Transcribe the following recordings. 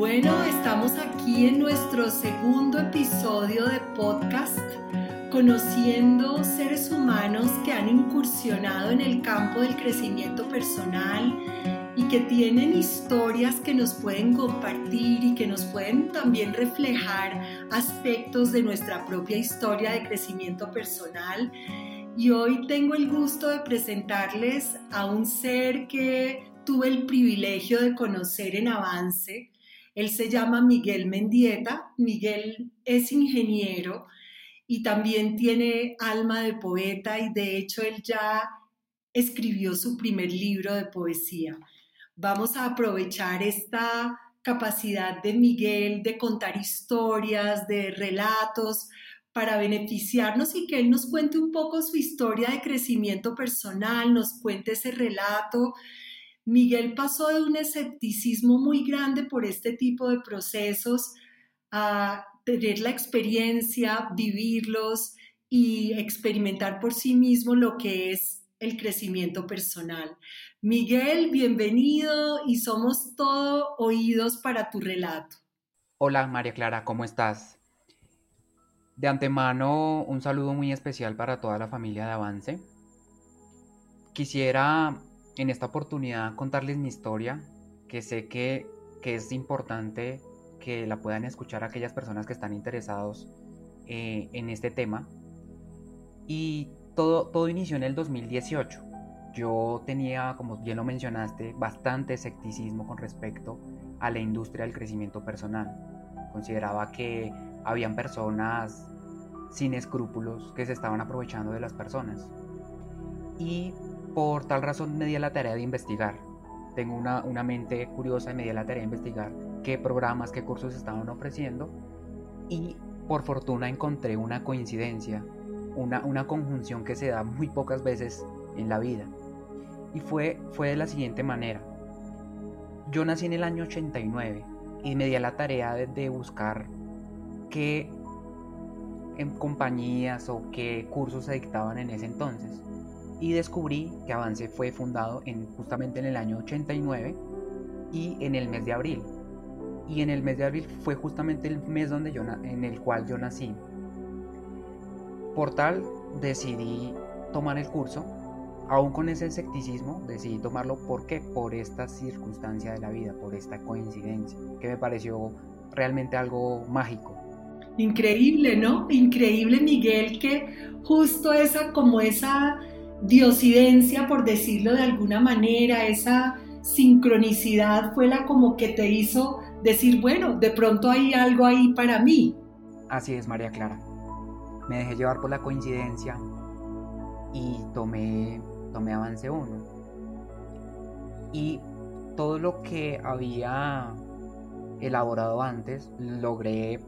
Bueno, estamos aquí en nuestro segundo episodio de podcast, conociendo seres humanos que han incursionado en el campo del crecimiento personal y que tienen historias que nos pueden compartir y que nos pueden también reflejar aspectos de nuestra propia historia de crecimiento personal. Y hoy tengo el gusto de presentarles a un ser que tuve el privilegio de conocer en avance. Él se llama Miguel Mendieta. Miguel es ingeniero y también tiene alma de poeta y de hecho él ya escribió su primer libro de poesía. Vamos a aprovechar esta capacidad de Miguel de contar historias, de relatos, para beneficiarnos y que él nos cuente un poco su historia de crecimiento personal, nos cuente ese relato Miguel pasó de un escepticismo muy grande por este tipo de procesos a tener la experiencia, vivirlos y experimentar por sí mismo lo que es el crecimiento personal. Miguel, bienvenido y somos todo oídos para tu relato. Hola María Clara, ¿cómo estás? De antemano, un saludo muy especial para toda la familia de Avance. Quisiera en esta oportunidad contarles mi historia, que sé que, es importante que la puedan escuchar aquellas personas que están interesados eh, en este tema. Y todo, todo inició en el 2018. Yo tenía, como bien lo mencionaste, bastante escepticismo con respecto a la industria del crecimiento personal. Consideraba que habían personas sin escrúpulos que se estaban aprovechando de las personas. Y por tal razón me di a la tarea de investigar. Tengo una, mente curiosa y me di a la tarea de investigar qué programas, qué cursos estaban ofreciendo y por fortuna encontré una coincidencia, una, una conjunción que se da muy pocas veces en la vida. Y fue, fue de la siguiente manera. Yo nací en el año 89 y me di a la tarea de, de buscar qué en compañías o qué cursos se dictaban en ese entonces y descubrí que Avance fue fundado en, justamente en el año 89 y en el mes de abril. Y en el mes de abril fue justamente el mes donde yo, en el cual yo nací. Por tal, decidí tomar el curso, aún con ese escepticismo, decidí tomarlo porque por esta circunstancia de la vida, por esta coincidencia, que me pareció realmente algo mágico. Increíble, ¿no? Increíble, Miguel, que justo esa, como esa diosidencia, por decirlo de alguna manera, esa sincronicidad fue la como que te hizo decir, bueno, de pronto hay algo ahí para mí. Así es, María Clara. Me dejé llevar por la coincidencia y tomé, tomé avance 1. Y todo lo que había elaborado antes, logré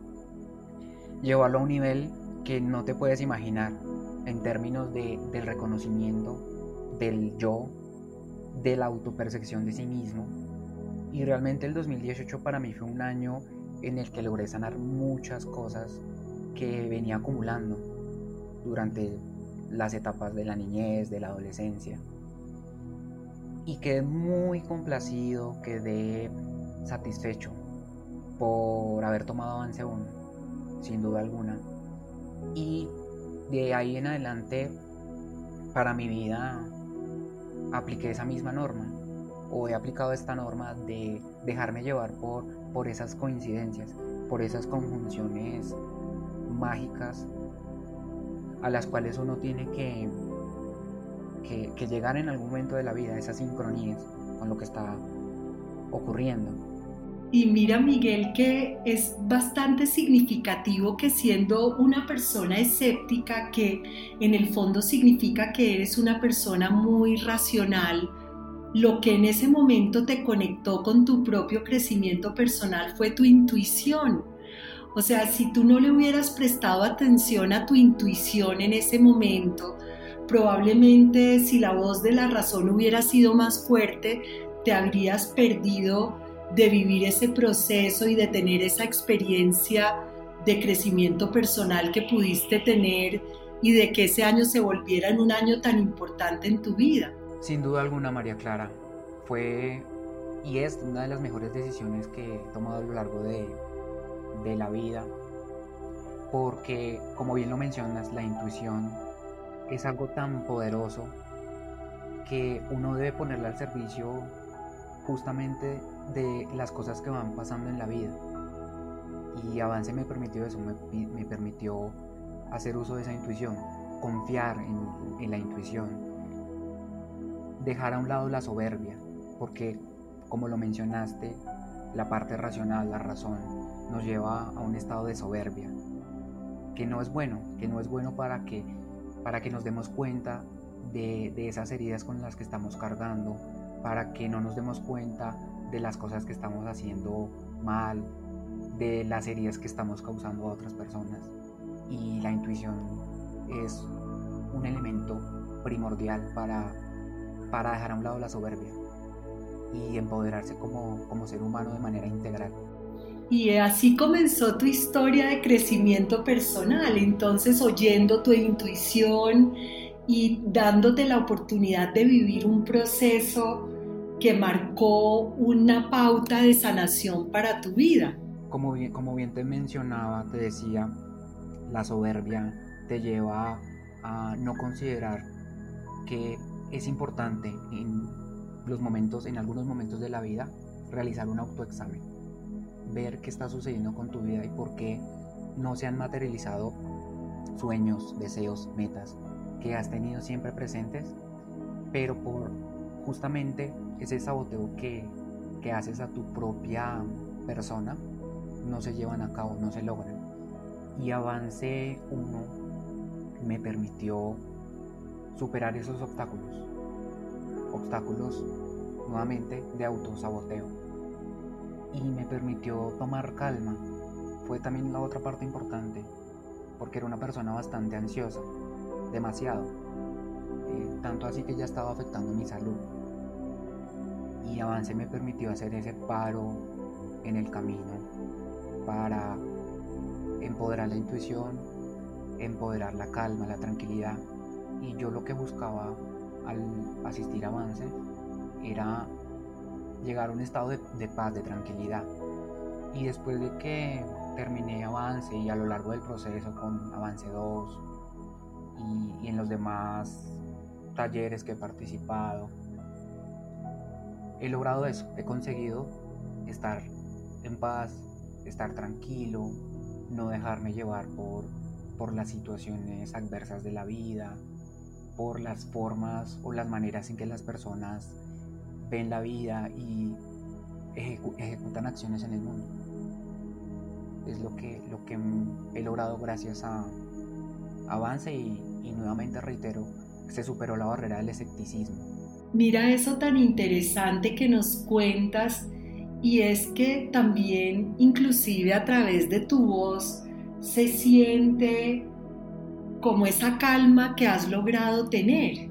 llevarlo a un nivel que no te puedes imaginar en términos de, del reconocimiento del yo, de la autopercepción de sí mismo. Y realmente el 2018 para mí fue un año en el que logré sanar muchas cosas que venía acumulando durante las etapas de la niñez, de la adolescencia. Y quedé muy complacido, quedé satisfecho por haber tomado avance aún, sin duda alguna. Y de ahí en adelante, para mi vida, apliqué esa misma norma o he aplicado esta norma de dejarme llevar por, por esas coincidencias, por esas conjunciones mágicas a las cuales uno tiene que, que, que llegar en algún momento de la vida, esas sincronías con lo que está ocurriendo. Y mira, Miguel, que es bastante significativo que siendo una persona escéptica, que en el fondo significa que eres una persona muy racional, lo que en ese momento te conectó con tu propio crecimiento personal fue tu intuición. O sea, si tú no le hubieras prestado atención a tu intuición en ese momento, probablemente si la voz de la razón hubiera sido más fuerte, te habrías perdido de vivir ese proceso y de tener esa experiencia de crecimiento personal que pudiste tener y de que ese año se volviera en un año tan importante en tu vida. Sin duda alguna, María Clara, fue y es una de las mejores decisiones que he tomado a lo largo de, de la vida, porque como bien lo mencionas, la intuición es algo tan poderoso que uno debe ponerla al servicio justamente de las cosas que van pasando en la vida. Y Avance me permitió eso, me, me permitió hacer uso de esa intuición, confiar en, en la intuición, dejar a un lado la soberbia, porque como lo mencionaste, la parte racional, la razón, nos lleva a un estado de soberbia, que no es bueno, que no es bueno para que, para que nos demos cuenta de, de esas heridas con las que estamos cargando, para que no nos demos cuenta de las cosas que estamos haciendo mal, de las heridas que estamos causando a otras personas. Y la intuición es un elemento primordial para, para dejar a un lado la soberbia y empoderarse como, como ser humano de manera integral. Y así comenzó tu historia de crecimiento personal, entonces oyendo tu intuición y dándote la oportunidad de vivir un proceso que marcó una pauta de sanación para tu vida. Como bien, te mencionaba, te decía, la soberbia te lleva a no considerar que es importante en los momentos, en algunos momentos de la vida, realizar un autoexamen, ver qué está sucediendo con tu vida y por qué no se han materializado sueños, deseos, metas que has tenido siempre presentes, pero por justamente ese saboteo que, que haces a tu propia persona, no se llevan a cabo, no se logran. Y avance uno me permitió superar esos obstáculos obstáculos nuevamente de autosaboteo y me permitió tomar calma. Fue también la otra parte importante porque era una persona bastante ansiosa, demasiado, eh, tanto así que ya estaba afectando mi salud. Y Avance me permitió hacer ese paro en el camino para empoderar la intuición, empoderar la calma, la tranquilidad. Y yo lo que buscaba al asistir a Avance era llegar a un estado de, paz, de tranquilidad. Y después de que terminé Avance y a lo largo del proceso con Avance 2 y, en los demás talleres que he participado, he logrado eso, he conseguido estar en paz, estar tranquilo, no dejarme llevar por, por las situaciones adversas de la vida, por las formas o las maneras en que las personas ven la vida y ejecutan acciones en el mundo. Es lo que, lo que he logrado gracias a Avance y, y nuevamente reitero, se superó la barrera del escepticismo. Mira eso tan interesante que nos cuentas y es que también inclusive a través de tu voz se siente como esa calma que has logrado tener.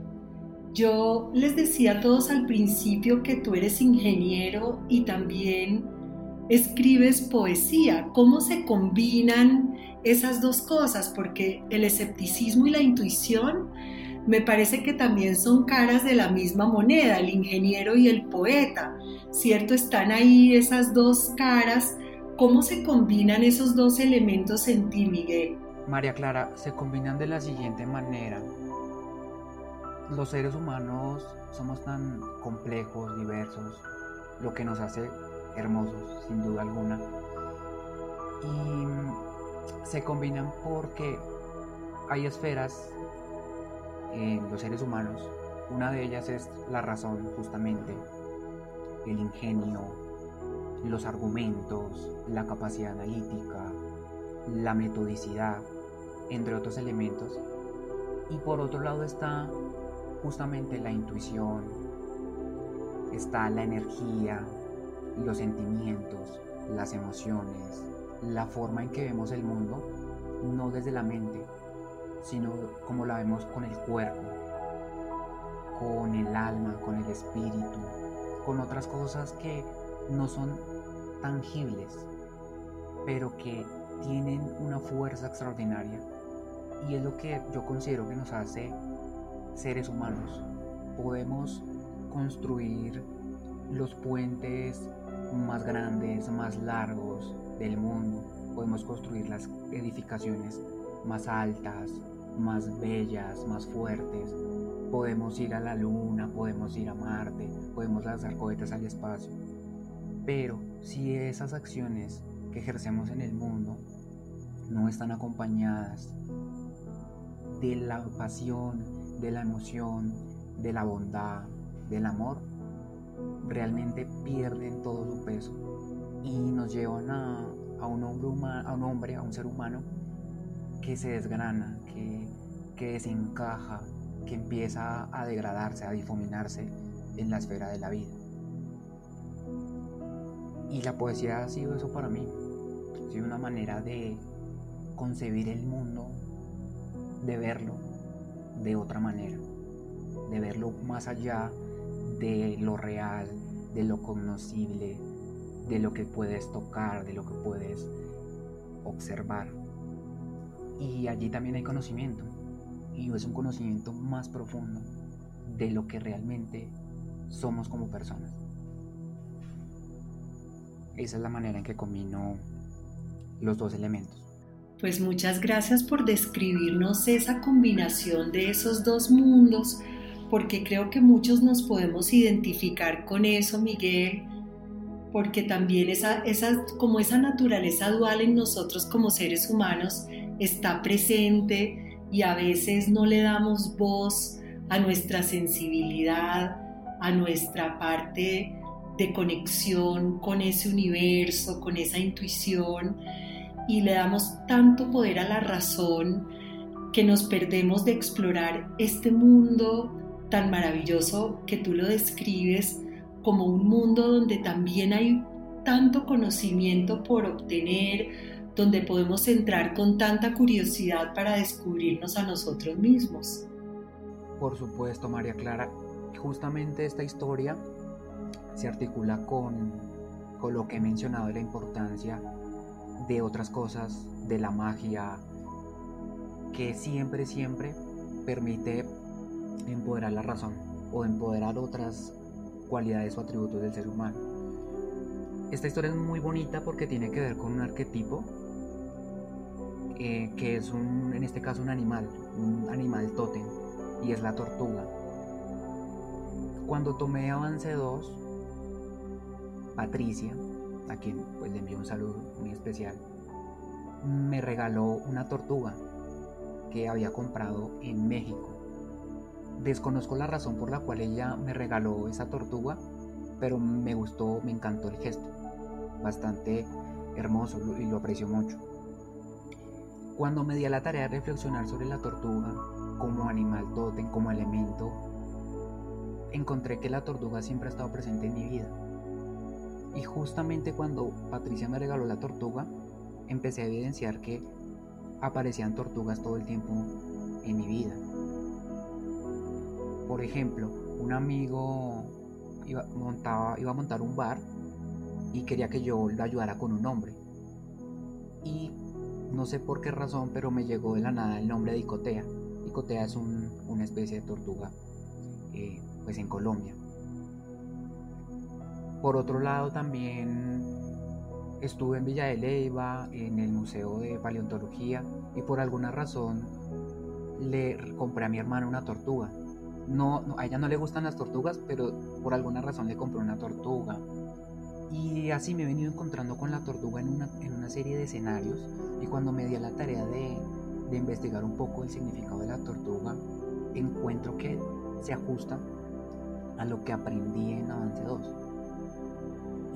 Yo les decía a todos al principio que tú eres ingeniero y también escribes poesía. ¿Cómo se combinan esas dos cosas? Porque el escepticismo y la intuición me parece que también son caras de la misma moneda, el ingeniero y el poeta, ¿cierto? Están ahí esas dos caras. ¿Cómo se combinan esos dos elementos en ti, Miguel? María Clara, se combinan de la siguiente manera. Los seres humanos somos tan complejos, diversos, lo que nos hace hermosos, sin duda alguna. Y se combinan porque hay esferas en los seres humanos. Una de ellas es la razón, justamente, el ingenio, los argumentos, la capacidad analítica, la metodicidad, entre otros elementos. Y por otro lado está justamente la intuición, está la energía, los sentimientos, las emociones, la forma en que vemos el mundo, no desde la mente, sino como la vemos con el cuerpo, con el alma, con el espíritu, con otras cosas que no son tangibles, pero que tienen una fuerza extraordinaria y es lo que yo considero que nos hace seres humanos. Podemos construir los puentes más grandes, más largos del mundo. Podemos construir las edificaciones más altas, más bellas, más fuertes. Podemos ir a la luna, podemos ir a Marte, podemos lanzar cohetes al espacio. Pero si esas acciones que ejercemos en el mundo no están acompañadas de la pasión, de la emoción, de la bondad, del amor, realmente pierden todo su peso y nos llevan a, un, hombre a un hombre, a un ser humano que se desgrana, que, que desencaja, que empieza a degradarse, a difuminarse en la esfera de la vida. Y la poesía ha sido eso para mí. Ha sido una manera de concebir el mundo, de verlo de otra manera, de verlo más allá de lo real, de lo cognoscible, de lo que puedes tocar, de lo que puedes observar. Y allí también hay conocimiento, y es un conocimiento más profundo de lo que realmente somos como personas. Esa es la manera en que combino los dos elementos. Pues muchas gracias por describirnos esa combinación de esos dos mundos porque creo que muchos nos podemos identificar con eso, Miguel, porque también esa, esa, como esa naturaleza dual en nosotros como seres humanos está presente y a veces no le damos voz a nuestra sensibilidad, a nuestra parte de conexión con ese universo, con esa intuición, y le damos tanto poder a la razón que nos perdemos de explorar este mundo tan maravilloso que tú lo describes como un mundo donde también hay tanto conocimiento por obtener, donde podemos entrar con tanta curiosidad para descubrirnos a nosotros mismos. Por supuesto, María Clara, justamente esta historia se articula con, con lo que he mencionado de la importancia de otras cosas, de la magia, que siempre, siempre permite empoderar la razón o empoderar otras cualidades o atributos del ser humano. Esta historia es muy bonita porque tiene que ver con un arquetipo eh, que es un, en este caso un animal, un animal tótem y es la tortuga. Cuando tomé Avance 2, Patricia, a quien pues, le envío un saludo muy especial, me regaló una tortuga que había comprado en México Desconozco la razón por la cual ella me regaló esa tortuga, pero me gustó, me encantó el gesto. Bastante hermoso y lo aprecio mucho. Cuando me di a la tarea de reflexionar sobre la tortuga como animal totem, como elemento, encontré que la tortuga siempre ha estado presente en mi vida. Y justamente cuando Patricia me regaló la tortuga, empecé a evidenciar que aparecían tortugas todo el tiempo en mi vida. Por ejemplo, un amigo iba, montaba, iba a montar un bar y quería que yo lo ayudara con un nombre. Y no sé por qué razón, pero me llegó de la nada el nombre de Icotea. Icotea es una especie de tortuga eh, pues en Colombia. Por otro lado también estuve en Villa de Leyva, en el Museo de Paleontología y por alguna razón le compré a mi hermano una tortuga no, a ella no le gustan las tortugas, pero por alguna razón le compré una tortuga. Y así me he venido encontrando con la tortuga en una, en una serie de escenarios. Y cuando me di a la tarea de, de investigar un poco el significado de la tortuga, encuentro que se ajusta a lo que aprendí en Avance 2.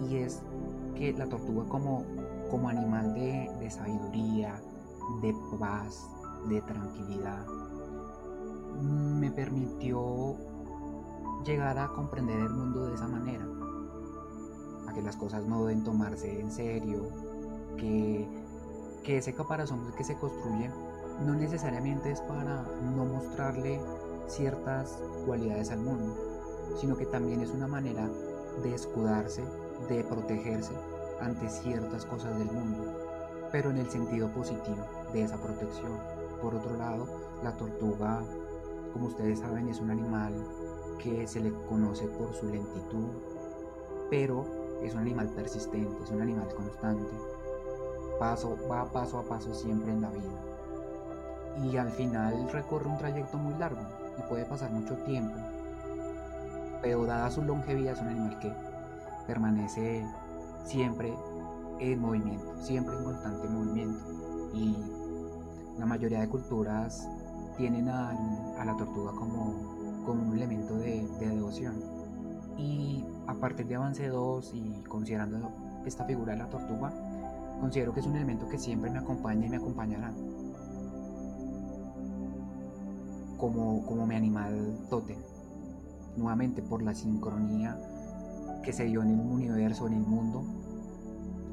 Y es que la tortuga como, como animal de, de sabiduría, de paz, de tranquilidad, me permitió llegar a comprender el mundo de esa manera, que las cosas no deben tomarse en serio, que, que ese caparazón que se construye no necesariamente es para no mostrarle ciertas cualidades al mundo, sino que también es una manera de escudarse, de protegerse ante ciertas cosas del mundo, pero en el sentido positivo de esa protección. Por otro lado, la tortuga como ustedes saben, es un animal que se le conoce por su lentitud, pero es un animal persistente, es un animal constante, paso, va paso a paso siempre en la vida. Y al final recorre un trayecto muy largo y puede pasar mucho tiempo, pero dada su longevidad es un animal que permanece siempre en movimiento, siempre en constante movimiento. Y la mayoría de culturas tienen a, la tortuga como, como, un elemento de, devoción. Y a partir de Avance 2 y considerando esta figura de la tortuga, considero que es un elemento que siempre me acompaña y me acompañará. Como, como mi animal tótem. Nuevamente por la sincronía que se dio en el universo, en el mundo,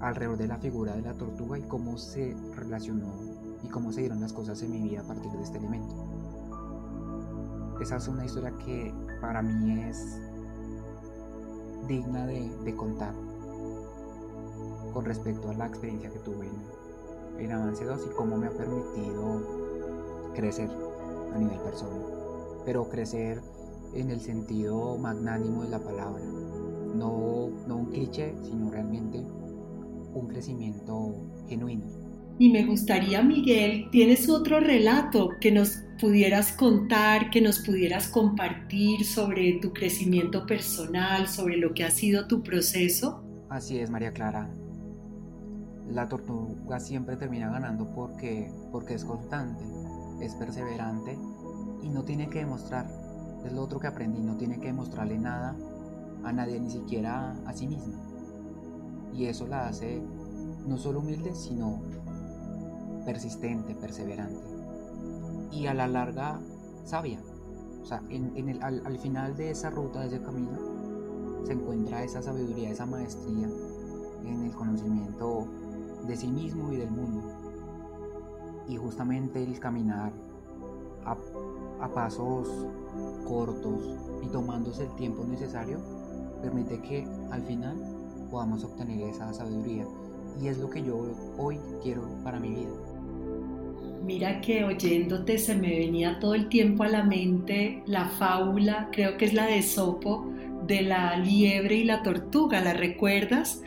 alrededor de la figura de la tortuga y cómo se relacionó y cómo se dieron las cosas en mi vida a partir de este elemento. Esa es una historia que para mí es digna de, contar con respecto a la experiencia que tuve en, en Avance 2 y cómo me ha permitido crecer a nivel personal, pero crecer en el sentido magnánimo de la palabra, no, no un cliché, sino realmente un crecimiento genuino. Y me gustaría, Miguel, tienes otro relato que nos pudieras contar, que nos pudieras compartir sobre tu crecimiento personal, sobre lo que ha sido tu proceso. Así es, María Clara. La tortuga siempre termina ganando porque, porque es constante, es perseverante y no tiene que demostrar. Es lo otro que aprendí, no tiene que demostrarle nada a nadie, ni siquiera a sí misma. Y eso la hace no solo humilde, sino persistente, perseverante. Y a la larga, sabia. O sea, en, el, al, final de esa ruta, de ese camino, se encuentra esa sabiduría, esa maestría en el conocimiento de sí mismo y del mundo. Y justamente el caminar a, a pasos cortos y tomándose el tiempo necesario permite que al final podamos obtener esa sabiduría. Y es lo que yo hoy quiero para mi vida. Mira que oyéndote se me venía todo el tiempo a la mente la fábula, creo que es la de Sopo, de la liebre y la tortuga, ¿la recuerdas?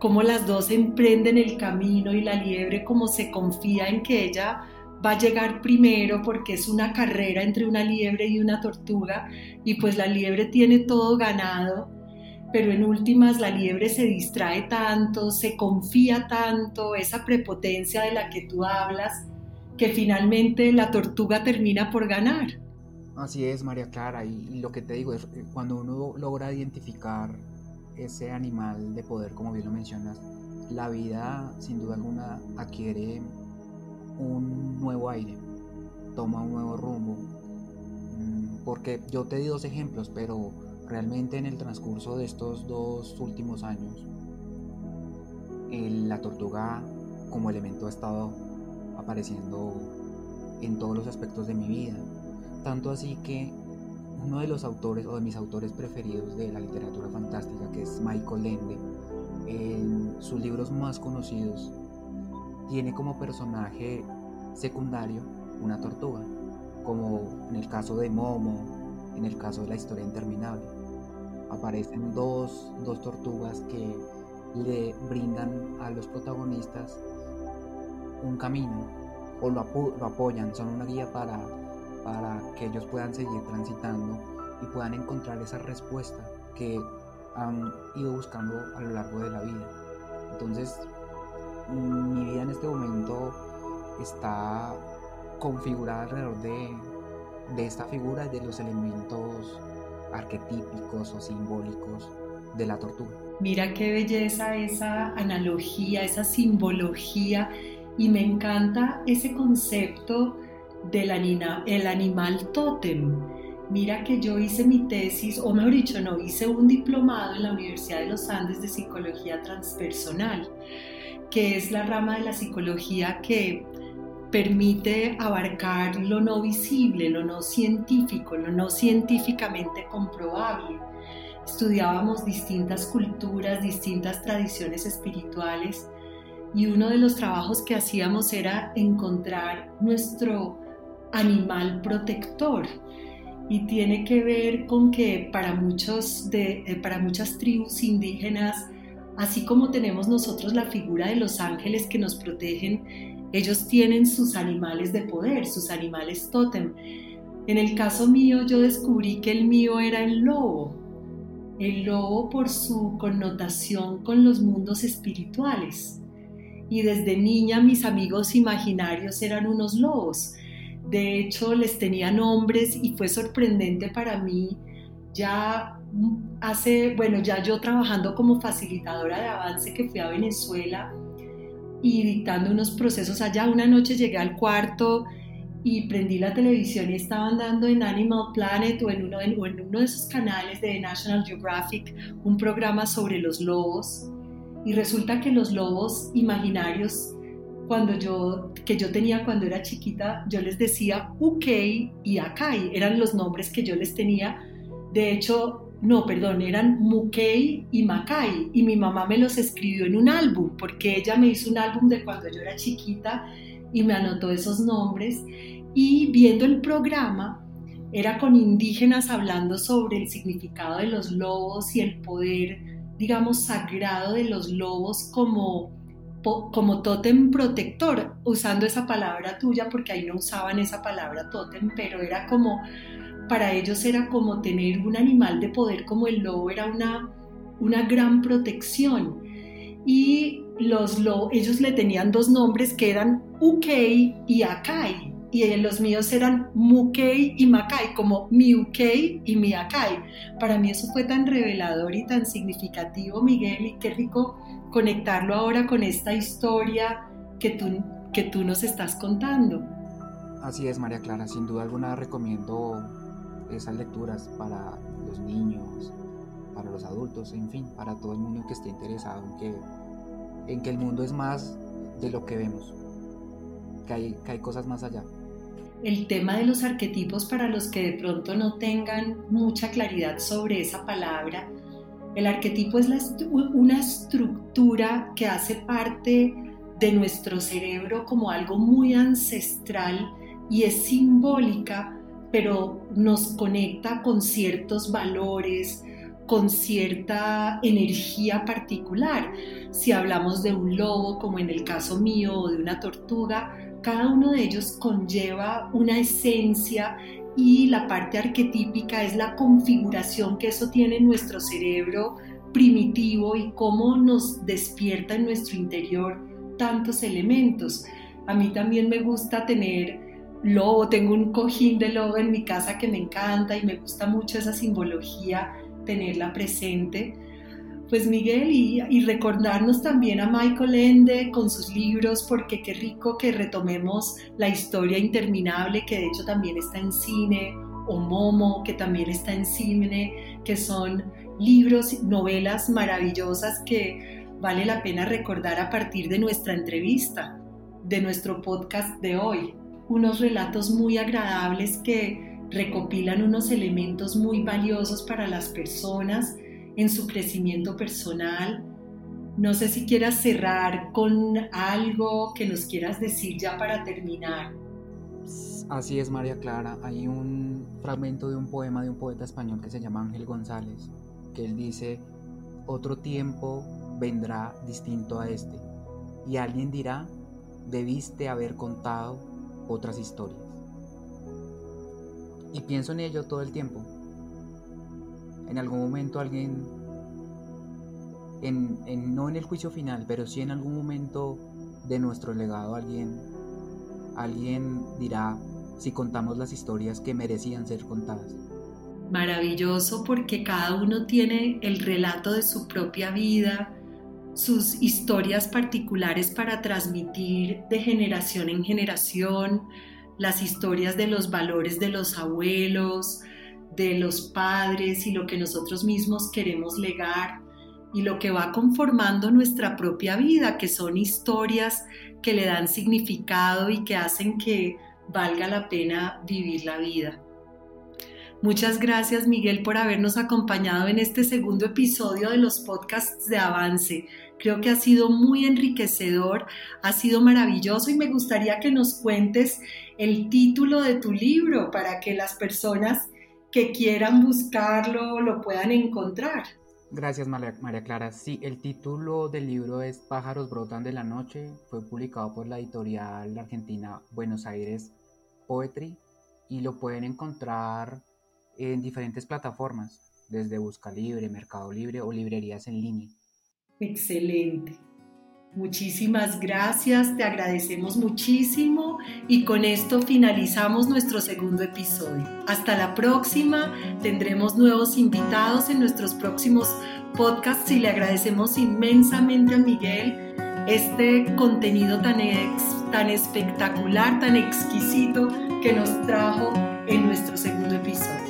Cómo las dos emprenden el camino y la liebre como se confía en que ella va a llegar primero porque es una carrera entre una liebre y una tortuga y pues la liebre tiene todo ganado pero en últimas la liebre se distrae tanto, se confía tanto, esa prepotencia de la que tú hablas, que finalmente la tortuga termina por ganar. Así es, María Clara, y, lo que te digo es eh, cuando uno logra identificar ese animal de poder, como bien lo mencionas, la vida sin duda alguna adquiere un nuevo aire, toma un nuevo rumbo. Mm, porque yo te di dos ejemplos, pero Realmente en el transcurso de estos dos últimos años, la tortuga como elemento ha estado apareciendo en todos los aspectos de mi vida. Tanto así que uno de los autores o de mis autores preferidos de la literatura fantástica, que es Michael Ende, en sus libros más conocidos, tiene como personaje secundario una tortuga, como en el caso de Momo, en el caso de la historia interminable aparecen dos, tortugas que le brindan a los protagonistas un camino o lo, apoyan, son una guía para, para que ellos puedan seguir transitando y puedan encontrar esa respuesta que han ido buscando a lo largo de la vida. Entonces, mi vida en este momento está configurada alrededor de, de esta figura y de los elementos arquetípicos o simbólicos de la tortuga. Mira qué belleza esa analogía, esa simbología y me encanta ese concepto del el animal tótem. Mira que yo hice mi tesis, o mejor dicho, no, hice un diplomado en la Universidad de los Andes de Psicología Transpersonal, que es la rama de la psicología que permite abarcar lo no visible, lo no científico, lo no científicamente comprobable. Estudiábamos distintas culturas, distintas tradiciones espirituales y uno de los trabajos que hacíamos era encontrar nuestro animal protector. y tiene que ver con que para, muchos eh, para muchas tribus indígenas, así como tenemos nosotros la figura de los ángeles que nos protegen, ellos tienen sus animales de poder, sus animales tótem. En el caso mío yo descubrí que el mío era el lobo, el lobo por su connotación con los mundos espirituales. Y desde niña mis amigos imaginarios eran unos lobos. De hecho, les tenía nombres y fue sorprendente para mí ya hace, bueno, ya yo trabajando como facilitadora de avance que fui a Venezuela y dictando unos procesos allá, una noche llegué al cuarto y prendí la televisión y estaban dando en Animal Planet o en uno, en uno de esos canales de National Geographic un programa sobre los lobos y resulta que los lobos imaginarios cuando yo, que yo tenía cuando era chiquita, yo les decía Ukei y Akai, eran los nombres que yo les tenía. De hecho, no, perdón, eran Mukei y Makai, y mi mamá me los escribió en un álbum, porque ella me hizo un álbum de cuando yo era chiquita y me anotó esos nombres. Y viendo el programa, era con indígenas hablando sobre el significado de los lobos y el poder, digamos, sagrado de los lobos como como tótem protector, usando esa palabra tuya, porque ahí no usaban esa palabra tótem, pero era como, para ellos era como tener un animal de poder como el lobo, era una, una gran protección. Y los ellos le tenían dos nombres que eran Ukei y Akai, y los míos eran Mukei y Makai, como mi Ukei y mi Akai. Para mí eso fue tan revelador y tan significativo, Miguel, y qué rico conectarlo ahora con esta historia que tú, que tú nos estás contando. Así es, María Clara, sin duda alguna recomiendo esas lecturas para los niños, para los adultos, en fin, para todo el mundo que esté interesado en que, en que el mundo es más de lo que vemos, que hay, que hay cosas más allá. El tema de los arquetipos para los que de pronto no tengan mucha claridad sobre esa palabra, el arquetipo es una estructura que hace parte de nuestro cerebro como algo muy ancestral y es simbólica, pero nos conecta con ciertos valores, con cierta energía particular. Si hablamos de un lobo, como en el caso mío, o de una tortuga, cada uno de ellos conlleva una esencia y la parte arquetípica es la configuración que eso tiene en nuestro cerebro primitivo y cómo nos despierta en nuestro interior tantos elementos. A mí también me gusta tener lobo, tengo un cojín de lobo en mi casa que me encanta y me gusta mucho esa simbología, tenerla presente pues Miguel y, recordarnos también a Michael Ende con sus libros, porque qué rico que retomemos la historia interminable que de hecho también está en cine, o Momo que también está en cine, que son libros, novelas maravillosas que vale la pena recordar a partir de nuestra entrevista, de nuestro podcast de hoy. Unos relatos muy agradables que recopilan unos elementos muy valiosos para las personas en su crecimiento personal. No sé si quieras cerrar con algo que nos quieras decir ya para terminar. Así es, María Clara. Hay un fragmento de un poema de un poeta español que se llama Ángel González, que él dice, otro tiempo vendrá distinto a este, y alguien dirá, debiste haber contado otras historias. Y pienso en ello todo el tiempo, en algún momento alguien, en, no en el juicio final, pero sí en algún momento de nuestro legado alguien, alguien dirá si contamos las historias que merecían ser contadas. Maravilloso porque cada uno tiene el relato de su propia vida, sus historias particulares para transmitir de generación en generación, las historias de los valores de los abuelos, de los padres y lo que nosotros mismos queremos legar y lo que va conformando nuestra propia vida, que son historias que le dan significado y que hacen que valga la pena vivir la vida. Muchas gracias Miguel por habernos acompañado en este segundo episodio de los podcasts de Avance. Creo que ha sido muy enriquecedor, ha sido maravilloso y me gustaría que nos cuentes el título de tu libro para que las personas que quieran buscarlo lo puedan encontrar. Gracias María, María, Clara. Sí, el título del libro es Pájaros brotan de la noche. Fue publicado por la editorial argentina Buenos Aires Poetry y lo pueden encontrar en diferentes plataformas, desde Busca Libre, Mercado Libre o librerías en línea. Excelente. Muchísimas gracias, te agradecemos muchísimo y con esto finalizamos nuestro segundo episodio. Hasta la próxima, tendremos nuevos invitados en nuestros próximos podcasts y le agradecemos inmensamente a Miguel este contenido tan, tan espectacular, tan exquisito que nos trajo en nuestro segundo episodio.